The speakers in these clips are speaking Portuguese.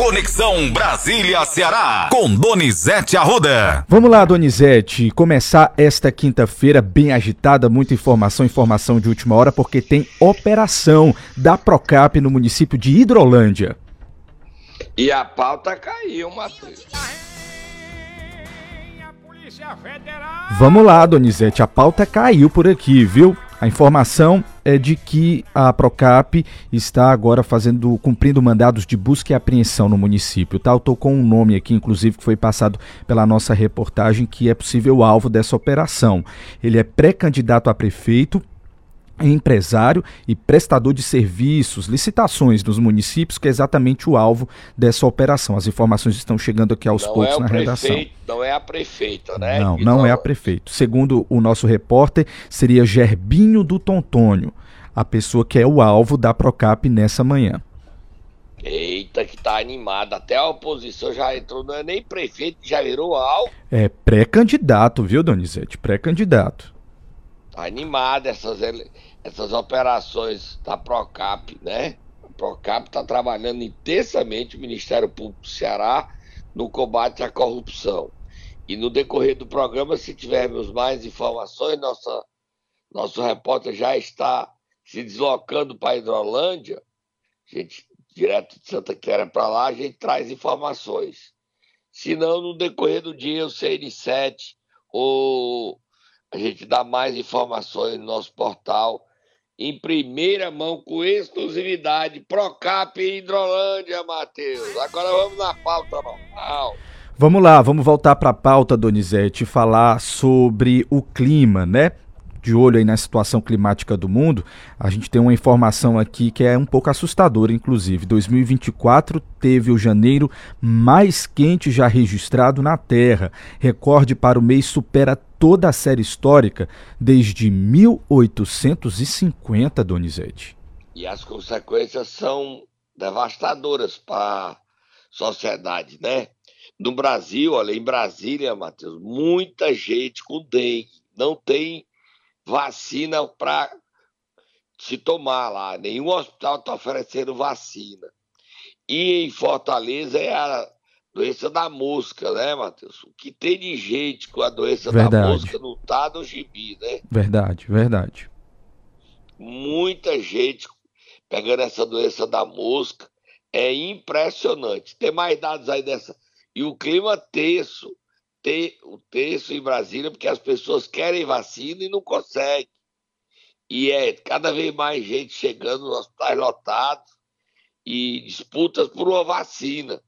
Conexão Brasília-Ceará, com Donizete Arruda. Vamos lá, Donizete, começar esta quinta-feira bem agitada, muita informação, informação de última hora, porque tem operação da Procap no município de Hidrolândia. E a pauta caiu, Matheus. Vamos lá, Donizete, a pauta caiu por aqui, viu? A informação é de que a Procap está agora fazendo, cumprindo mandados de busca e apreensão no município. Tá? Eu estou com um nome aqui, inclusive, que foi passado pela nossa reportagem, que é possível alvo dessa operação. Ele é pré-candidato a prefeito empresário e prestador de serviços, licitações dos municípios, que é exatamente o alvo dessa operação. As informações estão chegando aqui aos não poucos é na prefeito, redação. Não é a prefeita, né? Não, não é a prefeito. Segundo o nosso repórter, seria Gerbinho do Tontônio, a pessoa que é o alvo da Procap nessa manhã. Eita, que tá animada. Até a oposição já entrou, não é nem prefeito, já virou alvo. É pré-candidato, viu, Donizete? Pré-candidato. Tá animada essas, ele- essas operações da Procap, né? A Procap está trabalhando intensamente o Ministério Público do Ceará no combate à corrupção. E no decorrer do programa, se tivermos mais informações, nossa, nosso repórter já está se deslocando para Hidrolândia, a gente, direto de Santa Quitéria para lá, a gente traz informações. Se não, no decorrer do dia, o CN7 ou a gente dá mais informações no nosso portal em primeira mão, com exclusividade. Procap e Hidrolândia, Matheus. Agora vamos na pauta normal. Vamos lá, vamos voltar para a pauta, Donizete, falar sobre o clima, né? De olho aí na situação climática do mundo, a gente tem uma informação aqui que é um pouco assustadora, inclusive. 2024 teve o janeiro mais quente já registrado na Terra. Recorde para o mês supera toda a série histórica desde 1850, Donizete. E as consequências são devastadoras para a sociedade, né? No Brasil, olha, em Brasília, Matheus, muita gente com dengue. Não tem vacina para se tomar lá. Nenhum hospital está oferecendo vacina. E em Fortaleza é a doença da mosca, né, Matheus? O que tem de gente com a doença da Verdade. mosca não tá no gibi, né? Verdade, verdade. muita gente pegando essa doença da mosca. É impressionante. Tem mais dados aí dessa. E o clima tenso, te, o tenso em Brasília, porque as pessoas querem vacina e não conseguem. E é cada vez mais gente chegando nos hospitais lotados e disputas por uma vacina.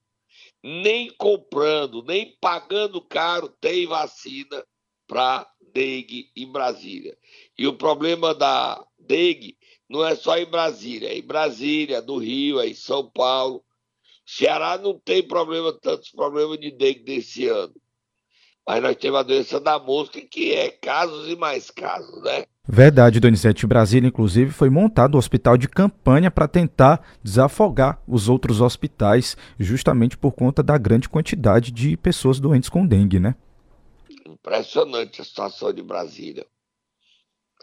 Nem comprando, nem pagando caro tem vacina para dengue em Brasília. E o problema da dengue não é só em Brasília, é em Brasília, no Rio, é em São Paulo. Ceará não tem problema, tantos problemas de dengue desse ano. Mas nós temos a doença da mosca, que é casos e mais casos, né? Verdade, Donizete. Em Brasília, inclusive, foi montado um hospital de campanha para tentar desafogar os outros hospitais, justamente por conta da grande quantidade de pessoas doentes com dengue, né? Impressionante a situação de Brasília.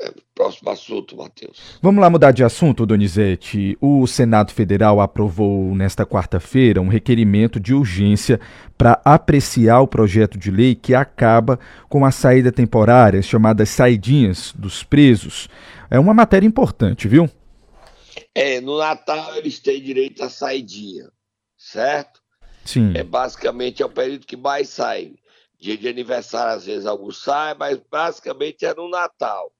É, próximo assunto, Matheus. Vamos lá mudar de assunto, Donizete. O Senado Federal aprovou nesta quarta-feira um requerimento de urgência para apreciar o projeto de lei que acaba com a saída temporária, as chamadas saidinhas dos presos. É uma matéria importante, viu? É, no Natal eles têm direito à saidinha, certo? Sim. É basicamente é o período que mais sai. Dia de aniversário, às vezes alguns saem, mas basicamente é no Natal.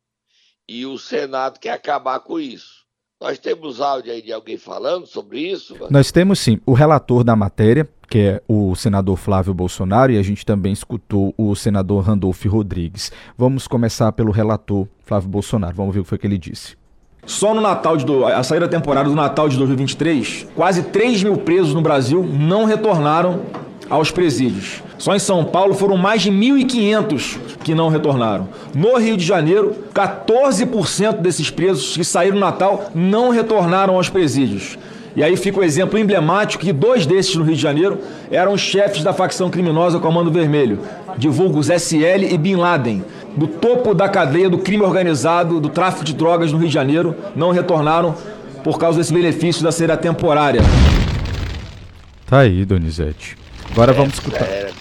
E o Senado quer acabar com isso. Nós temos áudio aí de alguém falando sobre isso? mano? Nós temos sim o relator da matéria, que é o senador Flávio Bolsonaro, e a gente também escutou o senador Randolph Rodrigues. Vamos começar pelo relator Flávio Bolsonaro. Vamos ver o que foi que ele disse. Só no Natal de do- a saída temporária do Natal de 2023, quase 3 mil presos no Brasil não retornaram aos presídios. Só em São Paulo foram mais de 1.500 que não retornaram. No Rio de Janeiro, 14% desses presos que saíram no Natal não retornaram aos presídios. E aí fica o exemplo emblemático que dois desses no Rio de Janeiro eram chefes da facção criminosa Comando Vermelho, divulgos SL e Bin Laden, do topo da cadeia do crime organizado, do tráfico de drogas no Rio de Janeiro, não retornaram por causa desse benefício da saída temporária. Tá aí, Donizete. Agora é vamos escutar. Sério,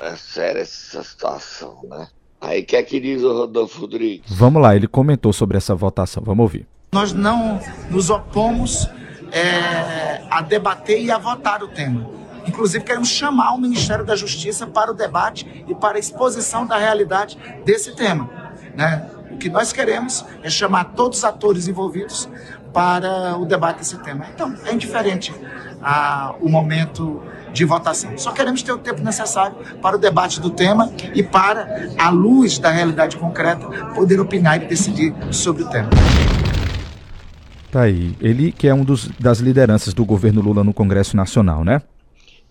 é séria essa situação, né? Aí, o que é que diz o Rodolfo Rodrigues? Vamos lá, ele comentou sobre essa votação. Vamos ouvir. Nós não nos opomos é, a debater e a votar o tema. Inclusive, queremos chamar o Ministério da Justiça para o debate e para a exposição da realidade desse tema. Né? O que nós queremos é chamar todos os atores envolvidos para o debate desse tema. Então, é indiferente a, o momento de votação. Só queremos ter o tempo necessário para o debate do tema e para, à luz da realidade concreta, poder opinar e decidir sobre o tema. Tá aí. Ele que é um dos, das lideranças do governo Lula no Congresso Nacional, né?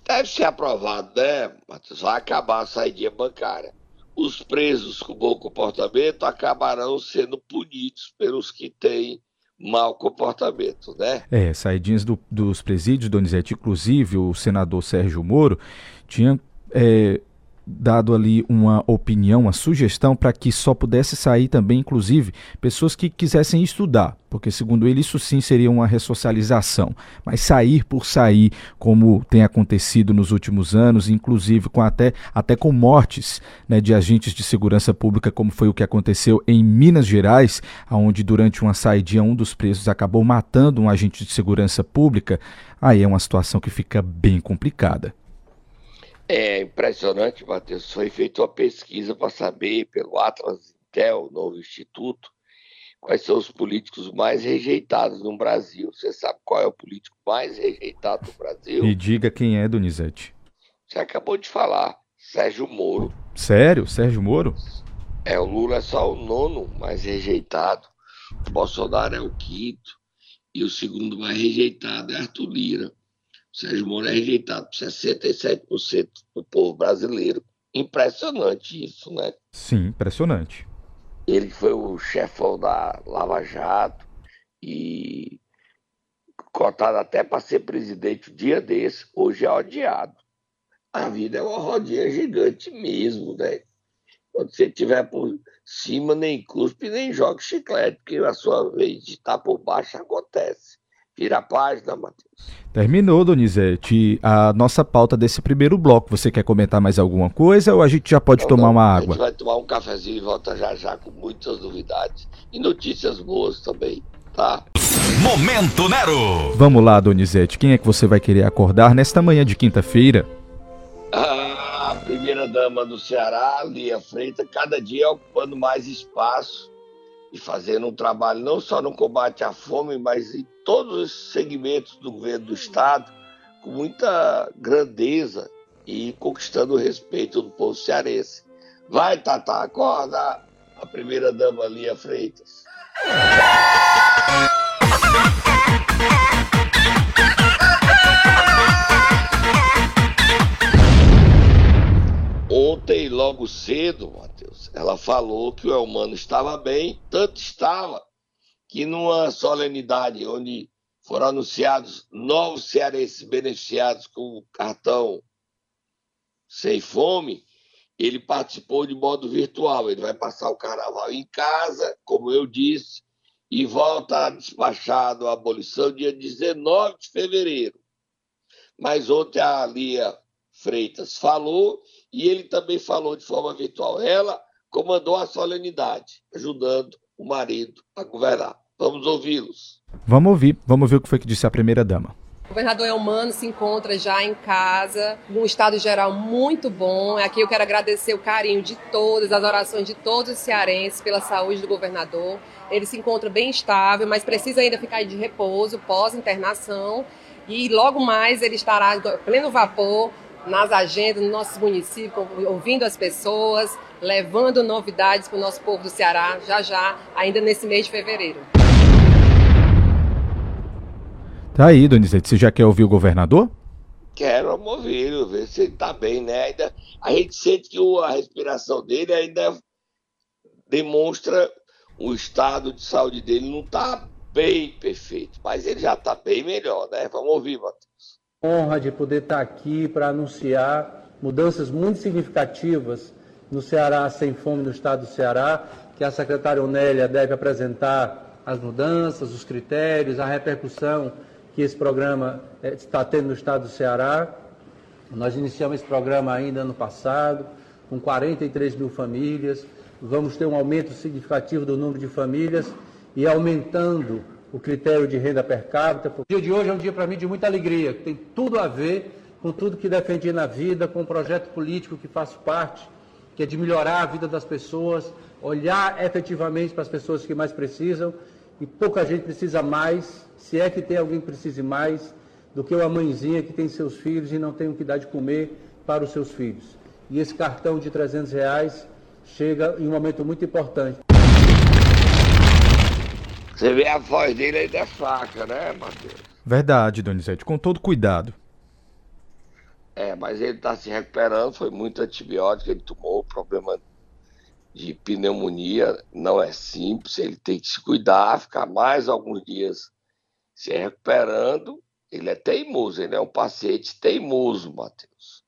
Deve ser aprovado, né, Matheus? Vai acabar a saída bancária. Os presos com bom comportamento acabarão sendo punidos pelos que têm mau comportamento, né? É, saidinhas do, dos presídios, Donizete, inclusive o senador Sérgio Moro tinha é, dado ali uma opinião, uma sugestão para que só pudesse sair também, inclusive, pessoas que quisessem estudar, porque segundo ele isso sim seria uma ressocialização, mas sair por sair, como tem acontecido nos últimos anos, inclusive com até, até com mortes né, de agentes de segurança pública, como foi o que aconteceu em Minas Gerais, onde durante uma saída um dos presos acabou matando um agente de segurança pública, aí é uma situação que fica bem complicada. É impressionante, Matheus. Foi feita uma pesquisa para saber, pelo Atlas Intel, novo instituto, quais são os políticos mais rejeitados no Brasil. Você sabe qual é o político mais rejeitado no Brasil? E diga quem é, Donizete. Você acabou de falar, Sérgio Moro. Sério? Sérgio Moro? É, o Lula é só o nono mais rejeitado, o Bolsonaro é o quinto, e o segundo mais rejeitado é Arthur Lira. Sérgio Moro é rejeitado por 67% do povo brasileiro. Impressionante isso, né? Sim, impressionante. Ele foi o chefão da Lava Jato e cotado até para ser presidente o um dia desse, hoje é odiado. A vida é uma rodinha gigante mesmo, né? Quando você estiver por cima, nem cuspe, nem joga chiclete, porque a sua vez de estar por baixo acontece. Vira a página, Matheus. Terminou, Donizete, a nossa pauta desse primeiro bloco. Você quer comentar mais alguma coisa ou a gente já pode não, tomar não, uma água? A gente vai tomar um cafezinho e volta já já com muitas novidades e notícias boas também, tá? Momento Nero! Vamos lá, Donizete, quem é que você vai querer acordar nesta manhã de quinta-feira? a primeira dama do Ceará, Lia Freitas, cada dia ocupando mais espaço e fazendo um trabalho não só no combate à fome, mas em todos os segmentos do governo do Estado, com muita grandeza e conquistando o respeito do povo cearense. Vai, Tata, acorda a primeira dama Lia Freitas. Ontem, logo cedo, Matheus, ela falou que o Elmano estava bem, tanto estava que numa solenidade onde foram anunciados novos cearenses beneficiados com o cartão Sem Fome, ele participou de modo virtual. Ele vai passar o carnaval em casa, como eu disse, e volta despachado a abolição dia 19 de fevereiro. Mas ontem a Lia Freitas falou e ele também falou de forma virtual. Ela comandou a solenidade, ajudando o marido a governar. Vamos ouvi-los. Vamos ouvir, vamos ver o que foi que disse a primeira-dama. O governador Elmano se encontra já em casa, num estado geral muito bom. Aqui eu quero agradecer o carinho de todas, as orações de todos os cearenses pela saúde do governador. Ele se encontra bem estável, mas precisa ainda ficar de repouso pós-internação. E logo mais ele estará pleno vapor nas agendas, nos nossos municípios, ouvindo as pessoas, levando novidades para o nosso povo do Ceará, já já, ainda nesse mês de fevereiro. Tá aí, Donizete, você já quer ouvir o governador? Quero ouvir, ver se ele tá bem, né? Ainda, a gente sente que a respiração dele ainda demonstra o estado de saúde dele não tá bem perfeito, mas ele já tá bem melhor, né? Vamos ouvir, Matheus honra de poder estar aqui para anunciar mudanças muito significativas no Ceará Sem Fome, no estado do Ceará, que a secretária Onélia deve apresentar as mudanças, os critérios, a repercussão que esse programa eh, está tendo no estado do Ceará. Nós iniciamos esse programa ainda ano passado, com 43 mil famílias. Vamos ter um aumento significativo do número de famílias e aumentando o critério de renda per capita. O dia de hoje é um dia para mim de muita alegria, que tem tudo a ver com tudo que defendi na vida, com o projeto político que faço parte, que é de melhorar a vida das pessoas, olhar efetivamente para as pessoas que mais precisam e pouca gente precisa mais, se é que tem alguém que precise mais, do que uma mãezinha que tem seus filhos e não tem o que dar de comer para os seus filhos. E esse cartão de 300 reais chega em um momento muito importante. Você vê a voz dele ainda é fraca, né, Matheus? Verdade, Donizete, com todo cuidado. É, mas ele está se recuperando, foi muito antibiótico, ele tomou problema de pneumonia, não é simples, ele tem que se cuidar, ficar mais alguns dias se recuperando. Ele é teimoso, ele é um paciente teimoso, Matheus.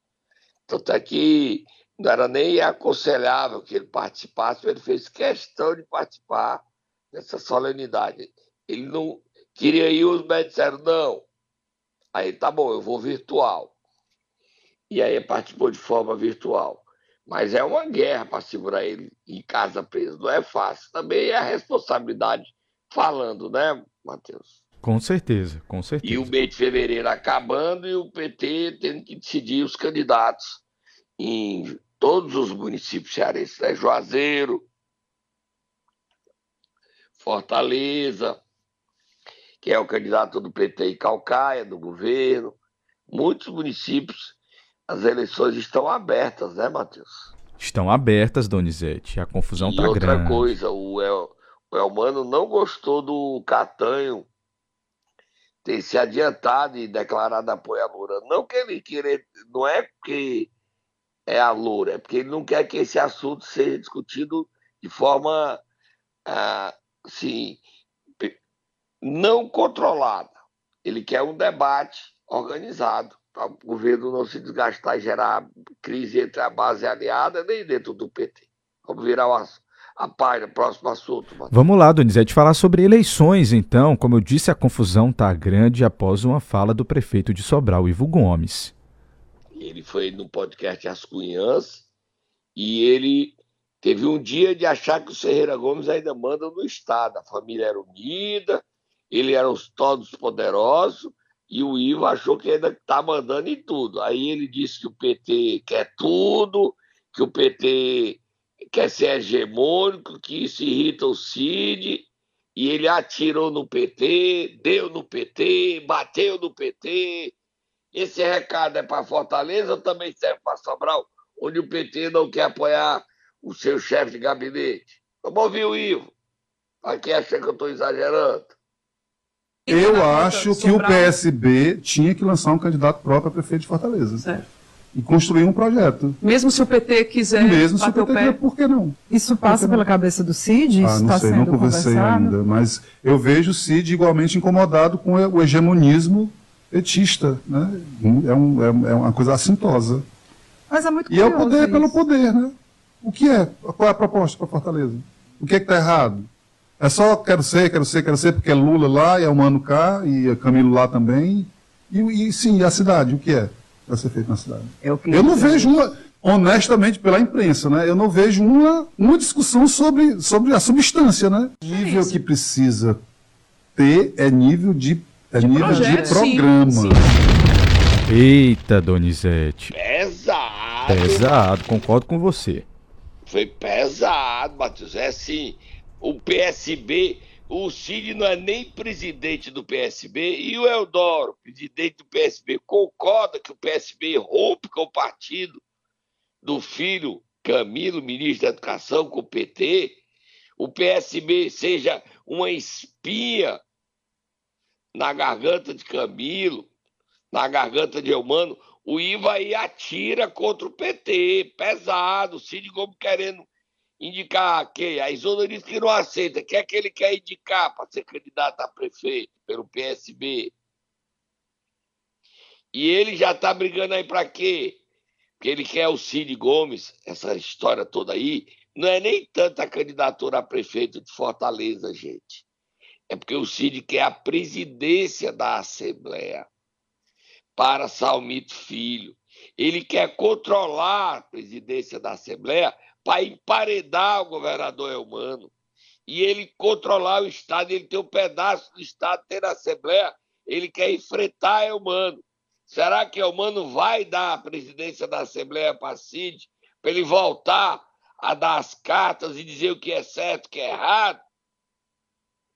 Tanto é que não era nem aconselhável que ele participasse, ele fez questão de participar dessa solenidade. Ele não queria ir, os médicos disseram, não. Aí, tá bom, eu vou virtual. E aí participou de forma virtual. Mas é uma guerra para segurar ele em casa preso. Não é fácil. Também é a responsabilidade falando, né, Matheus? Com certeza, com certeza. E o mês de fevereiro acabando e o PT tendo que decidir os candidatos em todos os municípios cearenses, né? Juazeiro, Fortaleza, que é o candidato do PT em Calcaia, do governo. Muitos municípios, as eleições estão abertas, né, Matheus? Estão abertas, Donizete. A confusão e tá outra grande. coisa, o, El, o Elmano não gostou do Catanho ter se adiantado e declarado apoio à Lula. Não que ele queira, não é porque é a Lula, é porque ele não quer que esse assunto seja discutido de forma ah, assim, não controlada. Ele quer um debate organizado para o governo não se desgastar e gerar crise entre a base aliada nem dentro do PT. Vamos virar o assunto a página, próximo assunto. Mano. Vamos lá, Donizete, falar sobre eleições, então. Como eu disse, a confusão está grande após uma fala do prefeito de Sobral, Ivo Gomes. Ele foi no podcast As Cunhãs e ele teve um dia de achar que o Ferreira Gomes ainda manda no Estado. A família era unida, ele era os todos poderosos e o Ivo achou que ainda está mandando em tudo. Aí ele disse que o PT quer tudo, que o PT quer ser hegemônico, que isso irrita o Cid, e ele atirou no PT, deu no PT, bateu no PT. Esse recado é para Fortaleza também serve para Sobral, onde o PT não quer apoiar o seu chefe de gabinete? Vamos ouvir o Ivo. Aqui acha que eu estou exagerando. Eu acho que o PSB tinha que lançar um candidato próprio a prefeito de Fortaleza. Certo e construir um projeto. Mesmo se o PT quiser Mesmo se o PT quiser, por que não? Isso passa pela cabeça do Cid? Ah, não está sei, sendo não conversei ainda, mas eu vejo o Cid igualmente incomodado com o hegemonismo petista, né? É, um, é, uma coisa assintosa. Mas é muito E é o poder isso. pelo poder, né? O que é? Qual é a proposta para Fortaleza? O que é que está errado? É só quero ser, quero ser, quero ser, porque é Lula lá e é o Mano cá e é Camilo lá também. E, e sim, e a cidade, o que é? para ser feito na cidade. Eu, eu não vejo uma, honestamente, pela imprensa, né? Eu não vejo uma, uma discussão sobre, sobre a substância, né? O nível que precisa ter é nível de, é de nível projeto, de programa. Sim, sim. Eita, Donizete. Pesado. Pesado, concordo com você. Foi pesado, Matheus. É assim, o PSB o Cid não é nem presidente do PSB e o Eudoro, presidente do PSB, concorda que o PSB rompe com o partido do filho Camilo, ministro da Educação, com o PT, o PSB seja uma espinha na garganta de Camilo, na garganta de Eumano, o Iva aí atira contra o PT, pesado, o Cid Gomes querendo indicar quem? A Isola disse que não aceita. Quem é que ele quer indicar para ser candidato a prefeito pelo PSB? E ele já está brigando aí para quê? Porque ele quer o Cid Gomes, essa história toda aí. Não é nem tanta candidatura a prefeito de Fortaleza, gente. É porque o Cid quer a presidência da Assembleia para Salmito Filho. Ele quer controlar a presidência da Assembleia para emparedar o governador Elmano. E ele controlar o Estado, ele tem um pedaço do Estado, ter a Assembleia, ele quer enfrentar Elmano. Será que Elmano vai dar a presidência da Assembleia para Cid, para ele voltar a dar as cartas e dizer o que é certo, o que é errado?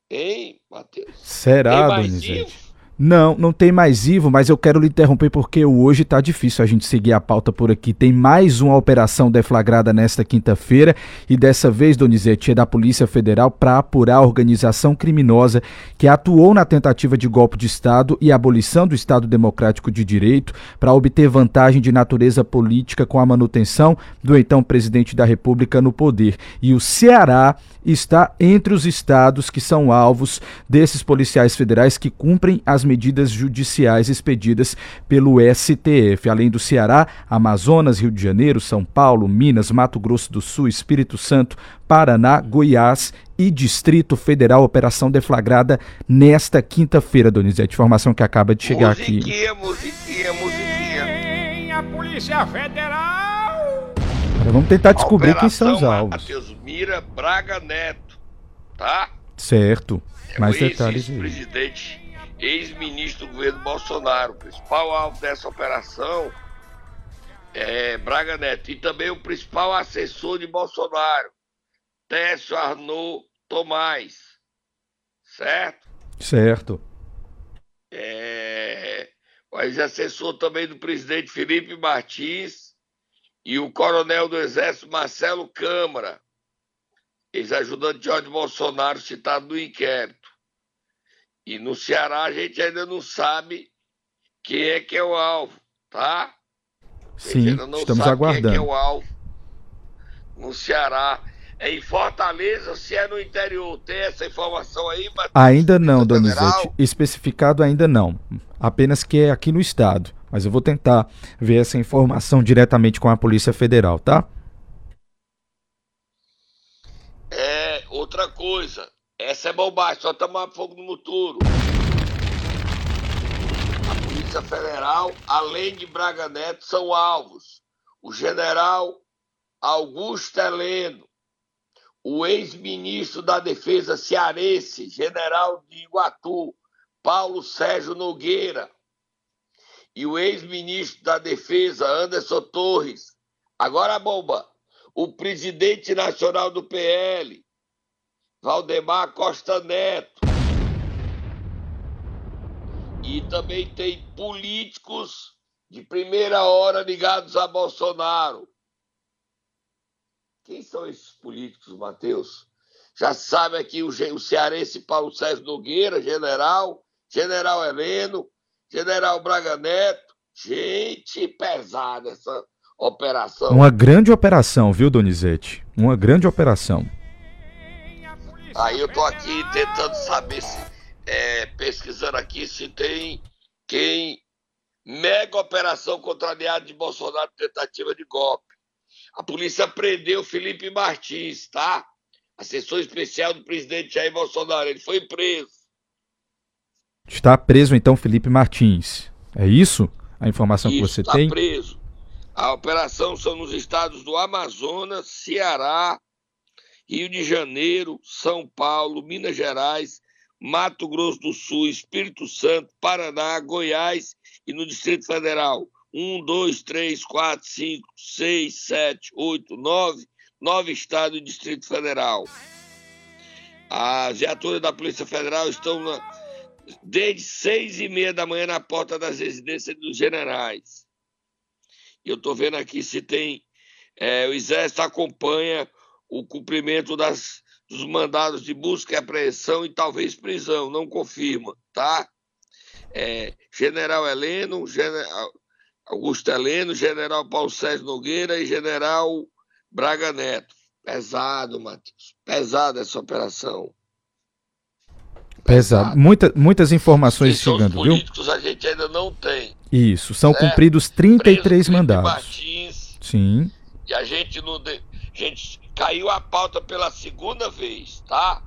Hein, Matheus? Será, Donizete? Não, não tem mais Ivo, mas eu quero lhe interromper porque hoje está difícil a gente seguir a pauta por aqui. Tem mais uma operação deflagrada nesta quinta-feira e dessa vez, Donizete, é da Polícia Federal para apurar a organização criminosa que atuou na tentativa de golpe de Estado e abolição do Estado Democrático de Direito para obter vantagem de natureza política com a manutenção do então presidente da República no poder. E o Ceará está entre os estados que são alvos desses policiais federais que cumprem as medidas judiciais expedidas pelo STF. Além do Ceará, Amazonas, Rio de Janeiro, São Paulo, Minas, Mato Grosso do Sul, Espírito Santo, Paraná, Goiás e Distrito Federal. Operação deflagrada nesta quinta-feira, Donizete. Informação que acaba de chegar musiquinha, aqui. Musiquinha, musiquinha, A Polícia Federal! Agora vamos tentar descobrir quem são os alvos. Matheus Mira Braga Neto, tá? Certo. É Mais o detalhes aí. Ex-ministro do governo Bolsonaro. O principal alvo dessa operação é Braga Neto. E também o principal assessor de Bolsonaro, Técio Arnaud Tomás. Certo? Certo. É, mas assessor também do presidente Felipe Martins e o coronel do Exército Marcelo Câmara, ex-ajudante de Jorge Bolsonaro, citado no inquérito. E no Ceará a gente ainda não sabe quem é que é o alvo, tá? Sim, estamos aguardando. Quem é, que é o alvo no Ceará. É em Fortaleza ou se é no interior? Tem essa informação aí? Matheus? Ainda não? Donizete. Especificado ainda não. Apenas que é aqui no estado. Mas eu vou tentar ver essa informação diretamente com a Polícia Federal, tá? É, outra coisa. Essa é bobagem, só tomar fogo no muturo. A Polícia Federal, além de Braga Neto, são alvos. O general Augusto Heleno, o ex-ministro da Defesa cearense, general de Iguatu, Paulo Sérgio Nogueira, e o ex-ministro da Defesa, Anderson Torres. Agora a bomba. O presidente nacional do PL, Valdemar Costa Neto. E também tem políticos de primeira hora ligados a Bolsonaro. Quem são esses políticos, Matheus? Já sabe aqui o, cearense Paulo Sérgio Nogueira, general, general Heleno, general Braga Neto. Gente pesada essa operação. Uma grande operação, viu, Donizete? Uma grande operação. Aí eu tô aqui tentando saber se, é, pesquisando aqui se tem quem mega operação contra aliado de Bolsonaro tentativa de golpe. A polícia prendeu Felipe Martins, tá? Assessor especial do presidente Jair Bolsonaro. Ele foi preso. Está preso então Felipe Martins. É isso? A informação que Isso, você tá tem? preso. A operação são nos estados do Amazonas, Ceará, Rio de Janeiro, São Paulo, Minas Gerais, Mato Grosso do Sul, Espírito Santo, Paraná, Goiás e no Distrito Federal. Um, dois, três, quatro, cinco, seis, sete, oito, nove, nove estados e Distrito Federal. As viaturas da Polícia Federal estão na- desde seis e meia da manhã na porta das residências dos generais. E eu estou vendo aqui se tem. é, o Exército acompanha o cumprimento das, dos mandados de busca e apreensão e talvez prisão, não confirma, tá? É, General Heleno, General Augusto Heleno, General Paulo Sérgio Nogueira e General Braga Neto. Pesado, Matheus. Pesado essa operação. Pesado. Muita, muitas informações os chegando, viu? políticos a gente ainda não tem. Isso. São Certo. cumpridos 33 Preso Felipe mandados. Martins, Sim. E a gente não. de- gente caiu a pauta pela segunda vez, tá?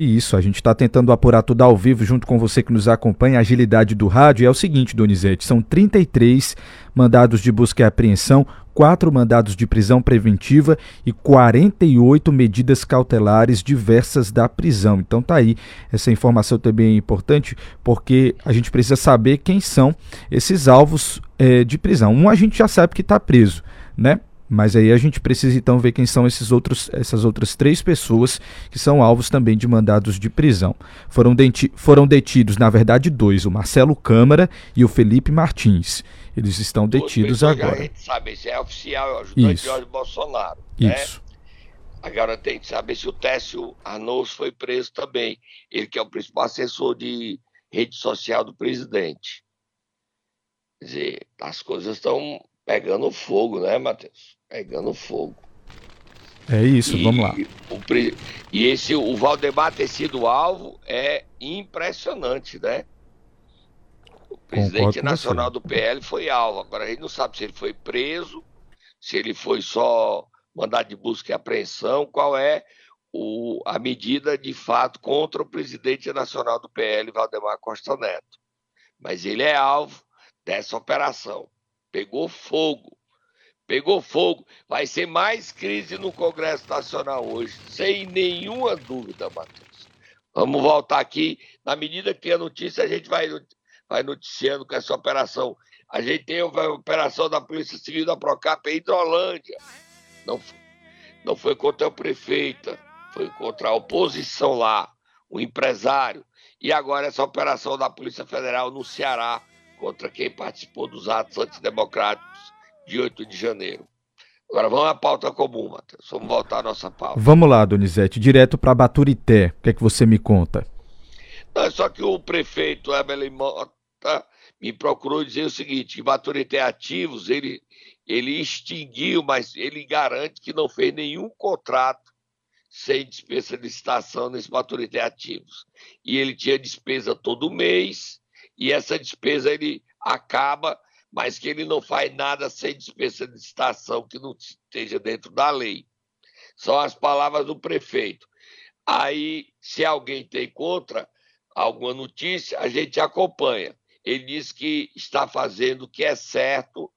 Isso, a gente está tentando apurar tudo ao vivo junto com você que nos acompanha. A agilidade do rádio é o seguinte, Donizete: são 33 mandados de busca e apreensão, quatro mandados de prisão preventiva e 48 medidas cautelares diversas da prisão. Então tá aí, essa informação também é importante porque a gente precisa saber quem são esses alvos é, de prisão. Um a gente já sabe que está preso, né? Mas aí a gente precisa então ver quem são esses outros, essas outras três pessoas que são alvos também de mandados de prisão. Foram, deti foram detidos, na verdade, dois, o Marcelo Câmara e o Felipe Martins. Eles estão detidos agora. A gente sabe se é oficial, é o ajudante Isso. Jorge Bolsonaro. Né? Isso. Agora tem que saber se o Técio Arnolfo foi preso também. Ele que é o principal assessor de rede social do presidente. Quer dizer, as coisas estão pegando fogo, né, Matheus? Pegando fogo. É isso, e, vamos lá. O, e esse, o Valdemar ter sido alvo é impressionante, né? O presidente nacional do PL foi alvo. Agora a gente não sabe se ele foi preso, se ele foi só mandado de busca e apreensão, qual é o, a medida de fato contra o presidente nacional do PL, Valdemar Costa Neto. Mas ele é alvo dessa operação. Pegou fogo pegou fogo. Vai ser mais crise no Congresso Nacional hoje, sem nenhuma dúvida, Matheus. Vamos voltar aqui. Na medida que a notícia, a gente vai, vai noticiando com essa operação. A gente tem a operação da Polícia Civil da Procap em Hidrolândia. Não, não foi contra o prefeito, foi contra a oposição lá, o empresário. E agora essa operação da Polícia Federal no Ceará contra quem participou dos atos antidemocráticos de 8 de janeiro. Agora vamos à pauta comum, Matheus. Vamos voltar à nossa pauta. Vamos lá, Donizete, direto para Baturité. O que é que você me conta? Não, só que o prefeito Evelyn Mota me procurou dizer o seguinte: que Baturité Ativos ele, ele extinguiu, mas ele garante que não fez nenhum contrato sem despesa de licitação nesse Baturité Ativos. E ele tinha despesa todo mês, e essa despesa ele acaba mas que ele não faz nada sem despesa de estação que não esteja dentro da lei. São as palavras do prefeito. Aí, se alguém tem contra alguma notícia, a gente acompanha. Ele diz que está fazendo o que é certo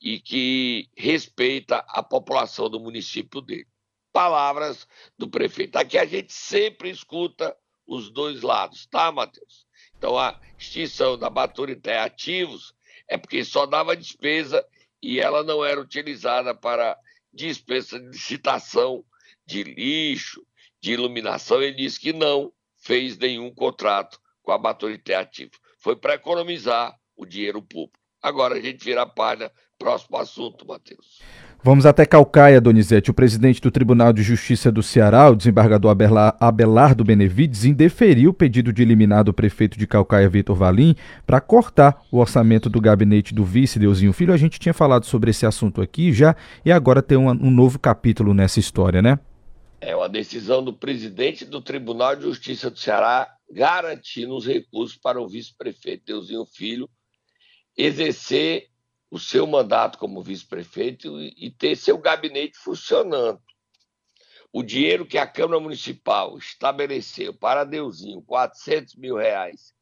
e que respeita a população do município dele. Palavras do prefeito. Aqui a gente sempre escuta os dois lados, tá, Matheus? Então, a extinção da Baturité Ativos é porque só dava despesa e ela não era utilizada para despesa de licitação de lixo, de iluminação. Ele disse que não fez nenhum contrato com a Baturité Ativa. Foi para economizar o dinheiro público. Agora a gente vira a página. Próximo assunto, Matheus. Vamos até Calcaia, Donizete. O presidente do Tribunal de Justiça do Ceará, o desembargador Abelardo Benevides, indeferiu o pedido de eliminar do prefeito de Calcaia, Vitor Valim, para cortar o orçamento do gabinete do vice Deusinho Filho. A gente tinha falado sobre esse assunto aqui já, e agora tem um, um novo capítulo nessa história, né? É uma decisão do presidente do Tribunal de Justiça do Ceará garantindo os recursos para o vice-prefeito Deusinho Filho exercer o seu mandato como vice-prefeito e ter seu gabinete funcionando. O dinheiro que a Câmara Municipal estabeleceu para Deusinho, 400 mil reais,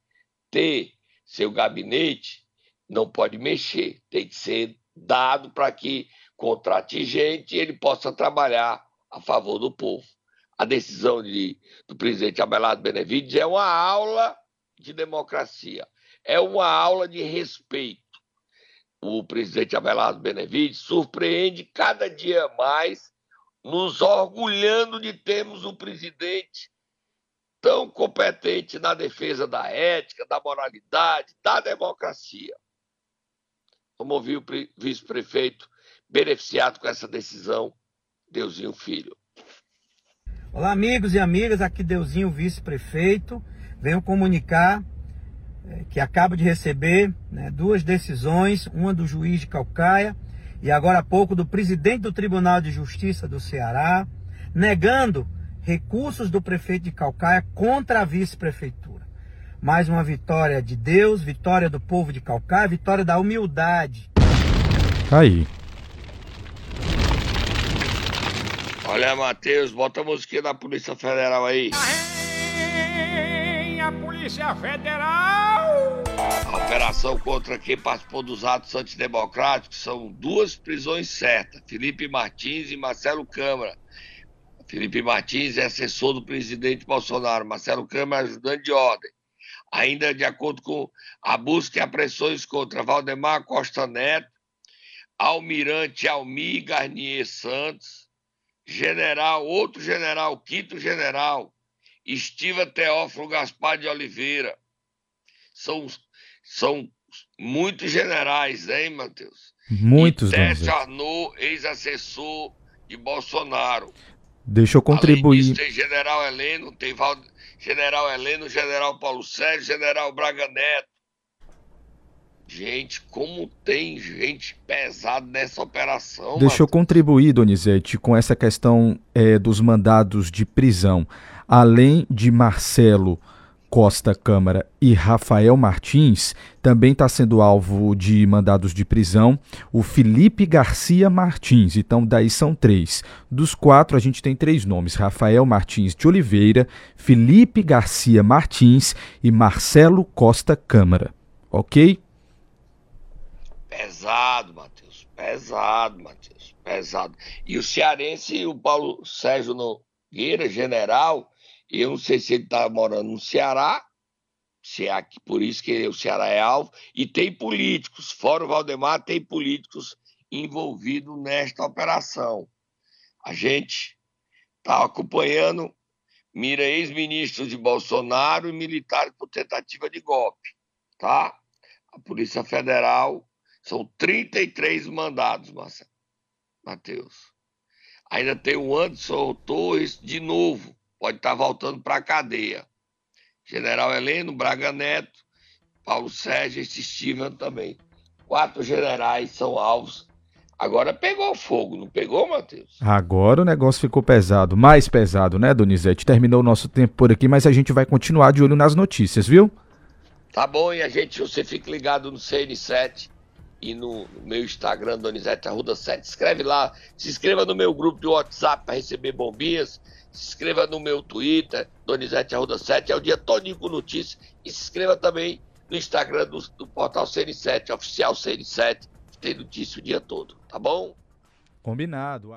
ter seu gabinete, não pode mexer, tem que ser dado para que contrate gente e ele possa trabalhar a favor do povo. A decisão de, do presidente Abelardo Benevides é uma aula de democracia, é uma aula de respeito o presidente Abelardo Benevides surpreende cada dia mais, nos orgulhando de termos um presidente tão competente na defesa da ética, da moralidade, da democracia. Vamos ouvir o vice-prefeito beneficiado com essa decisão, Deusinho Filho. Olá, amigos e amigas, aqui Deusinho, vice-prefeito. Venho comunicar que acaba de receber né, duas decisões, uma do juiz de Calcaia e agora há pouco do presidente do Tribunal de Justiça do Ceará, negando recursos do prefeito de Calcaia contra a vice-prefeitura. Mais uma vitória de Deus, vitória do povo de Calcaia, vitória da humildade. Aí. Olha, Matheus, bota a musiquinha da Polícia Federal aí. vem a Polícia Federal. A operação contra quem participou dos atos antidemocráticos são duas prisões certas: Felipe Martins e Marcelo Câmara. Felipe Martins é assessor do presidente Bolsonaro, Marcelo Câmara é ajudante de ordem. Ainda de acordo com a busca e apreensões contra Valdemar Costa Neto, Almirante Almir Garnier Santos, general, outro general, quinto general, Estiva Teófilo Gaspar de Oliveira. São, são muitos generais, hein, Matheus? Muitos, e Tércio Arnaud, ex-assessor de Bolsonaro. Deixa eu contribuir. Disso, tem general Heleno, tem Val... general Heleno, general Paulo Sérgio, general Braga Neto. Gente, como tem gente pesada nessa operação. Deixa eu contribuir, Donizete, com essa questão é, dos mandados de prisão. Além de Marcelo Costa Câmara e Rafael Martins, também está sendo alvo de mandados de prisão o Felipe Garcia Martins. Então, daí são três. Dos quatro, a gente tem três nomes: Rafael Martins de Oliveira, Felipe Garcia Martins e Marcelo Costa Câmara. Ok? Pesado, Matheus. Pesado, Matheus. Pesado. E o cearense, o Paulo Sérgio Nogueira, general, eu não sei se ele está morando no Ceará, se é aqui, por isso que o Ceará é alvo, e tem políticos, fora o Valdemar, tem políticos envolvidos nesta operação. A gente está acompanhando mira ex-ministros de Bolsonaro e militares por tentativa de golpe, tá? A Polícia Federal são 33 mandados, Marcelo. Matheus. Ainda tem o Anderson Torres de novo, pode estar tá voltando para a cadeia. General Heleno, Braga Neto, Paulo Sérgio e Steven também. Quatro generais são alvos. Agora pegou fogo, não pegou, Matheus? Agora o negócio ficou pesado, mais pesado, né, Donizete? Terminou o nosso tempo por aqui, mas a gente vai continuar de olho nas notícias, viu? Tá bom, e a gente, você fica ligado no CN7 e no, meu Instagram, Donizete Arruda 7. Escreve lá, se inscreva no meu grupo de WhatsApp para receber bombinhas se inscreva no meu Twitter, Donizete Arruda 7, é o dia todinho com notícias. E se inscreva também no Instagram do, do portal CN7, oficial CN7, tem notícia o dia todo, tá bom? Combinado.